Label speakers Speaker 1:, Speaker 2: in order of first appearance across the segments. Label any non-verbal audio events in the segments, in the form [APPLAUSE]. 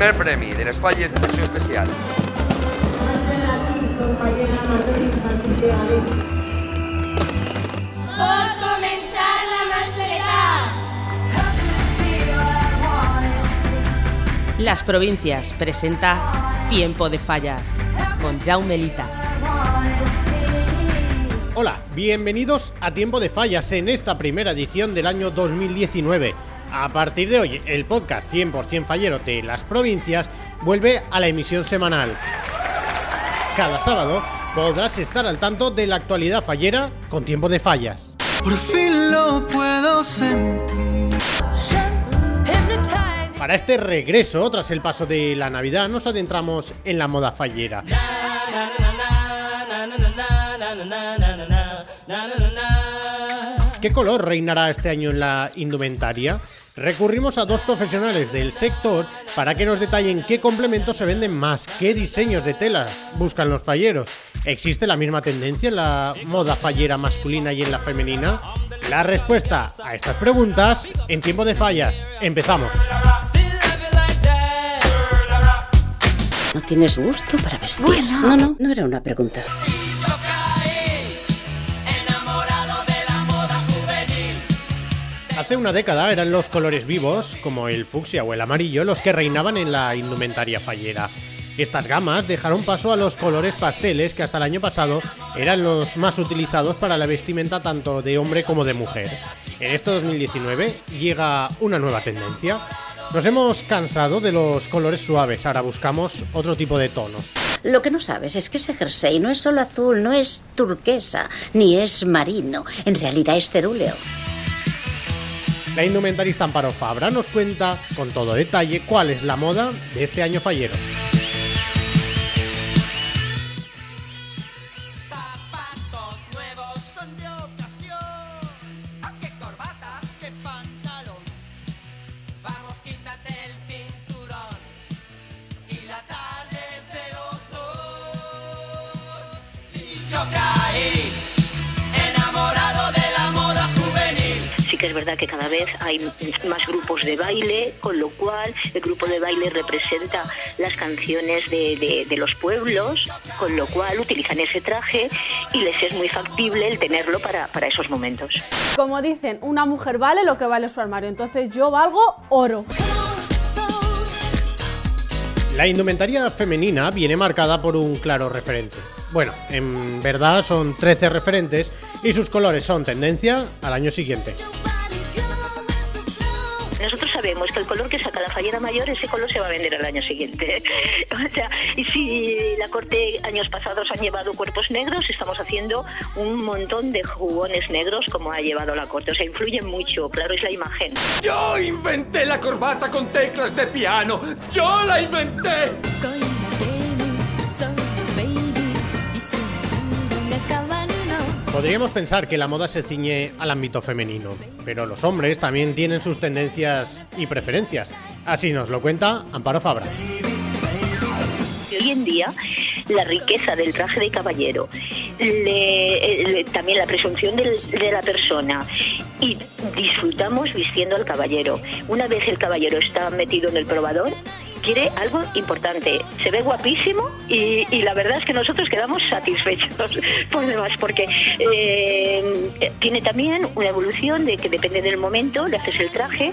Speaker 1: primer premi de les falles de secció especial.
Speaker 2: Pot començar la mascleta.
Speaker 3: Las Provincias presenta Tiempo de Fallas con Jaume Lita.
Speaker 4: Hola, bienvenidos a Tiempo de Fallas en esta primera edición del año 2019. A partir de hoy, el podcast 100% fallero de las provincias vuelve a la emisión semanal. Cada sábado podrás estar al tanto de la actualidad fallera con Tiempo de Fallas.
Speaker 5: Por fin lo puedo sentir.
Speaker 4: Para este regreso, tras el paso de la Navidad, nos adentramos en la moda fallera. ¿Qué color reinará este año en la indumentaria? Recurrimos a dos profesionales del sector para que nos detallen qué complementos se venden más, qué diseños de telas buscan los falleros. ¿Existe la misma tendencia en la moda fallera masculina y en la femenina? La respuesta a estas preguntas en tiempo de fallas. Empezamos.
Speaker 6: ¿No tienes gusto para vestir? No, no, no era una pregunta.
Speaker 4: Hace una década eran los colores vivos, como el fucsia o el amarillo, los que reinaban en la indumentaria fallera. Estas gamas dejaron paso a los colores pasteles que hasta el año pasado eran los más utilizados para la vestimenta tanto de hombre como de mujer. En este 2019 llega una nueva tendencia. Nos hemos cansado de los colores suaves, ahora buscamos otro tipo de tono.
Speaker 6: Lo que no sabes es que ese jersey no es solo azul, no es turquesa, ni es marino. En realidad es cerúleo.
Speaker 4: La indumentarista Amparo Fabra nos cuenta con todo detalle cuál es la moda de este año fallero.
Speaker 7: Que es verdad que cada vez hay más grupos de baile, con lo cual el grupo de baile representa las canciones de, de- de los pueblos, con lo cual utilizan ese traje y les es muy factible el tenerlo para, para esos momentos.
Speaker 8: Como dicen, una mujer vale lo que vale su armario, entonces yo valgo oro.
Speaker 4: La indumentaria femenina viene marcada por un claro referente. Bueno, en verdad son 13 referentes y sus colores son tendencia al año siguiente.
Speaker 7: Nosotros sabemos que el color que saca la fallera mayor, ese color se va a vender al año siguiente. [LAUGHS] O sea, y si la corte años pasados han llevado cuerpos negros, estamos haciendo un montón de jugones negros como ha llevado la corte. O sea, influye mucho, claro, es la imagen.
Speaker 9: Yo inventé la corbata con teclas de piano. Yo la inventé.
Speaker 4: Podríamos pensar que la moda se ciñe al ámbito femenino, pero los hombres también tienen sus tendencias y preferencias. Así nos lo cuenta Amparo Fabra.
Speaker 7: Hoy en día la riqueza del traje de caballero, le- le- también la presunción de la persona y disfrutamos vistiendo al caballero. Una vez el caballero está metido en el probador, quiere algo importante, se ve guapísimo y, y la verdad es que nosotros quedamos satisfechos [LAUGHS] por demás porque eh, tiene también una evolución de que depende del momento, le haces el traje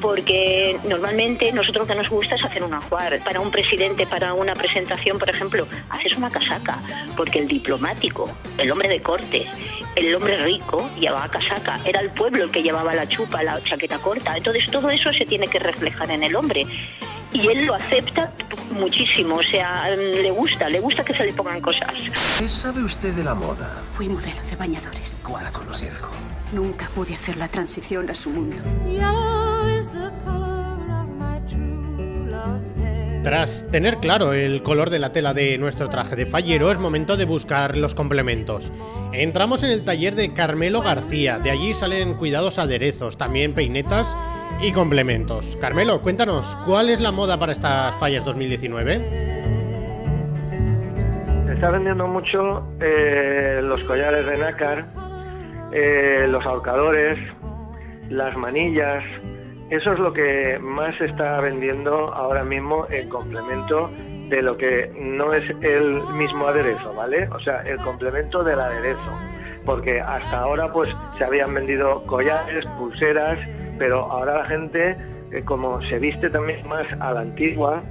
Speaker 7: porque normalmente nosotros lo que nos gusta es hacer un ajuar. Para un presidente, para una presentación, por ejemplo, haces una casaca, porque el diplomático, el hombre de corte, el hombre rico llevaba casaca, era el pueblo el que llevaba la chupa, la chaqueta corta. Entonces todo eso se tiene que reflejar en el hombre. Y él lo acepta muchísimo, o sea, le gusta, le gusta que se le pongan cosas.
Speaker 5: ¿Qué sabe usted de la moda?
Speaker 10: Fui modelo de bañadores.
Speaker 5: ¿Cuál conozco?
Speaker 10: Nunca pude hacer la transición a su mundo.
Speaker 4: Tras tener claro el color de la tela de nuestro traje de fallero, es momento de buscar los complementos. Entramos en el taller de Carmelo García, de allí salen cuidados aderezos, también peinetas y complementos. Carmelo, cuéntanos, ¿cuál es la moda para estas fallas 2019?
Speaker 11: Se está vendiendo mucho eh, los collares de nácar, eh, los ahorcadores, las manillas, Eso es lo que más se está vendiendo ahora mismo en complemento de lo que no es el mismo aderezo, ¿vale? O sea, el complemento del aderezo. Porque hasta ahora pues se habían vendido collares, pulseras, pero ahora la gente, eh, como se viste también más a la antigua,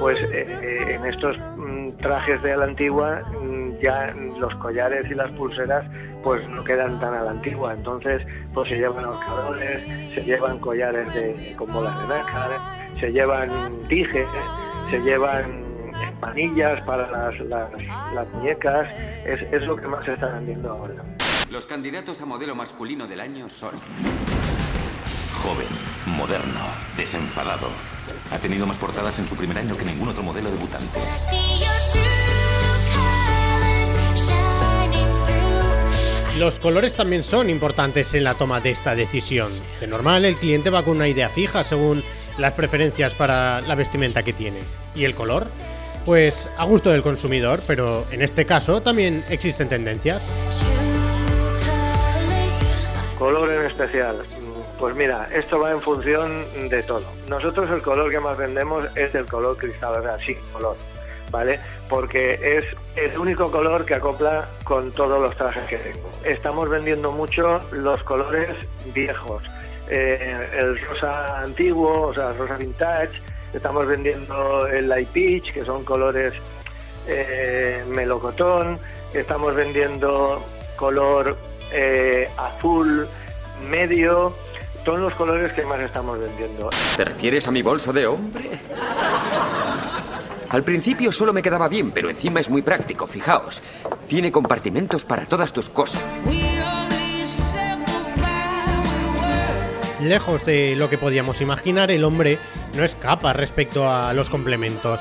Speaker 11: pues eh, eh, en estos mm, trajes de la antigua ya los collares y las pulseras pues no quedan tan a la antigua entonces pues se llevan ahorcadores se llevan collares de con bolas de nácar se llevan dijes se llevan manillas para las, las, las muñecas es, es lo que más se está vendiendo ahora
Speaker 12: Los candidatos a modelo masculino del año son joven, moderno, desenfadado. Ha tenido más portadas en su primer año que ningún otro modelo debutante.
Speaker 4: Los colores también son importantes en la toma de esta decisión. De normal, el cliente va con una idea fija según las preferencias para la vestimenta que tiene. ¿Y el color? Pues a gusto del consumidor, pero en este caso también existen tendencias.
Speaker 11: color en especial pues mira, esto va en función de todo. Nosotros el color que más vendemos es el color cristal, o sea, color, ¿vale? Porque es el único color que acopla con todos los trajes que tengo. Estamos vendiendo mucho los colores viejos, eh, el rosa antiguo, o sea, rosa vintage, estamos vendiendo el light peach, que son colores eh, melocotón, estamos vendiendo color eh, azul medio, son los colores que más estamos vendiendo.
Speaker 12: ¿Te refieres a mi bolso de hombre? Al principio solo me quedaba bien, pero encima es muy práctico, fijaos. Tiene compartimentos para todas tus cosas.
Speaker 4: Lejos de lo que podíamos imaginar, el hombre no escapa respecto a los complementos.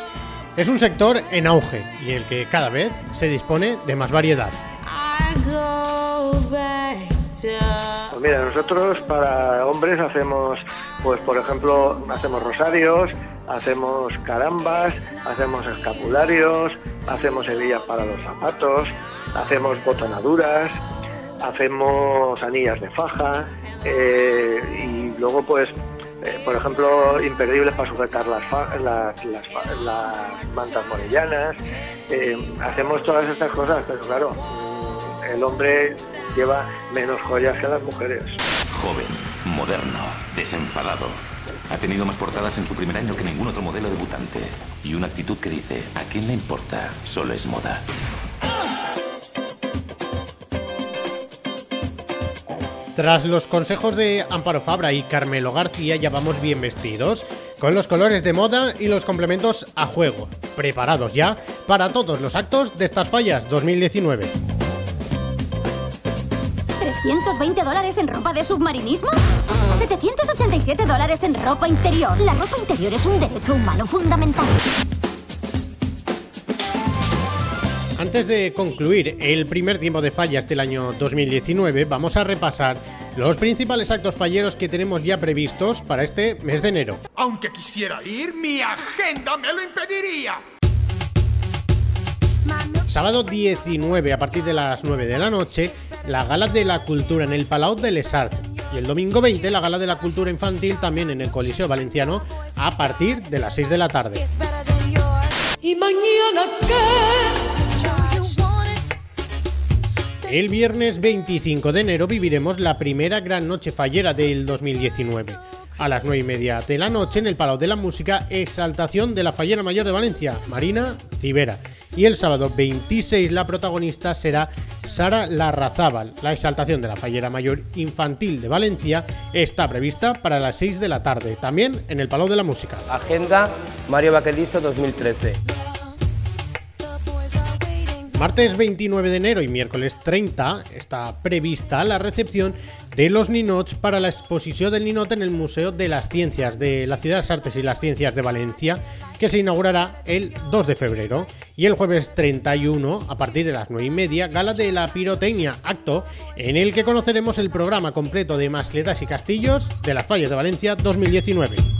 Speaker 4: Es un sector en auge y el que cada vez se dispone de más variedad.
Speaker 11: Pues mira, nosotros para hombres hacemos, pues por ejemplo, hacemos rosarios, hacemos carambas, hacemos escapularios, hacemos hebillas para los zapatos, hacemos botonaduras, hacemos anillas de faja eh, y luego pues eh, por ejemplo, imperdibles para sujetar las, las, las, mantas morellanas. Eh, hacemos todas estas cosas, pero claro, mm, el hombre lleva menos joyas que las mujeres.
Speaker 12: Joven, moderno, desenfadado. Ha tenido más portadas en su primer año que ningún otro modelo debutante. Y una actitud que dice, ¿a quién le importa? Solo es moda.
Speaker 4: Tras los consejos de Amparo Fabra y Carmelo García ya vamos bien vestidos, con los colores de moda y los complementos a juego, preparados ya para todos los actos de estas fallas 2019.
Speaker 13: 320 dólares en ropa de submarinismo? 787 dólares en ropa interior. La ropa interior es un derecho humano fundamental.
Speaker 4: Antes de concluir el primer tiempo de fallas del año 2019, vamos a repasar los principales actos falleros que tenemos ya previstos para este mes de enero.
Speaker 9: Aunque quisiera ir, mi agenda me lo impediría.
Speaker 4: Sábado 19 a partir de las 9 de la noche, la Gala de la Cultura en el Palau de Les Arts. Y el domingo 20, la Gala de la Cultura Infantil también en el Coliseo Valenciano a partir de las 6 de la tarde.
Speaker 2: ¿Y mañana
Speaker 4: El viernes 25 de enero viviremos la primera gran noche fallera del 2019 a las 9 y media de la noche en el Palau de la Música, exaltación de la Fallera Mayor de Valencia, Marina Cibera. Y el sábado 26 la protagonista será Sara Larrazábal. La exaltación de la Fallera Mayor Infantil de Valencia está prevista para las 6 de la tarde, también en el Palau de la Música.
Speaker 14: Agenda Mario Baquelizo 2013.
Speaker 4: Martes 29 de enero y miércoles 30 está prevista la recepción de los ninots para la exposición del ninot en el Museo de las Ciencias de la Ciudad de las Artes y las Ciencias de Valencia, que se inaugurará el 2 de febrero. Y el jueves 31, a partir de las 9 y media, gala de la pirotecnia, acto en el que conoceremos el programa completo de mascletas y castillos de las fallas de Valencia 2019.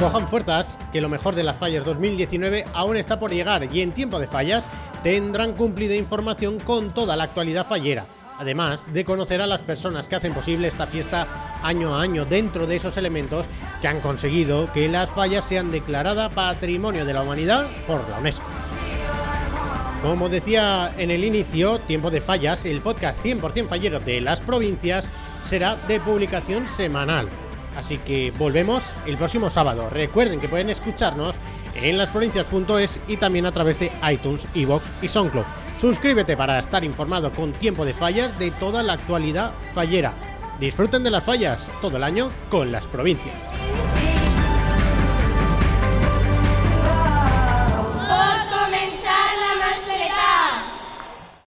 Speaker 4: Cojan fuerzas, que lo mejor de las fallas 2019 aún está por llegar y en tiempo de fallas tendrán cumplida información con toda la actualidad fallera, además de conocer a las personas que hacen posible esta fiesta año a año dentro de esos elementos que han conseguido que las fallas sean declaradas Patrimonio de la Humanidad por la UNESCO. Como decía en el inicio, Tiempo de Fallas, el podcast 100% fallero de las provincias, será de publicación semanal. Así que volvemos el próximo sábado. Recuerden que pueden escucharnos en lasprovincias.es y también a través de iTunes, iBox y SoundCloud. Suscríbete para estar informado con tiempo de fallas de toda la actualidad fallera. Disfruten de las fallas todo el año con las provincias.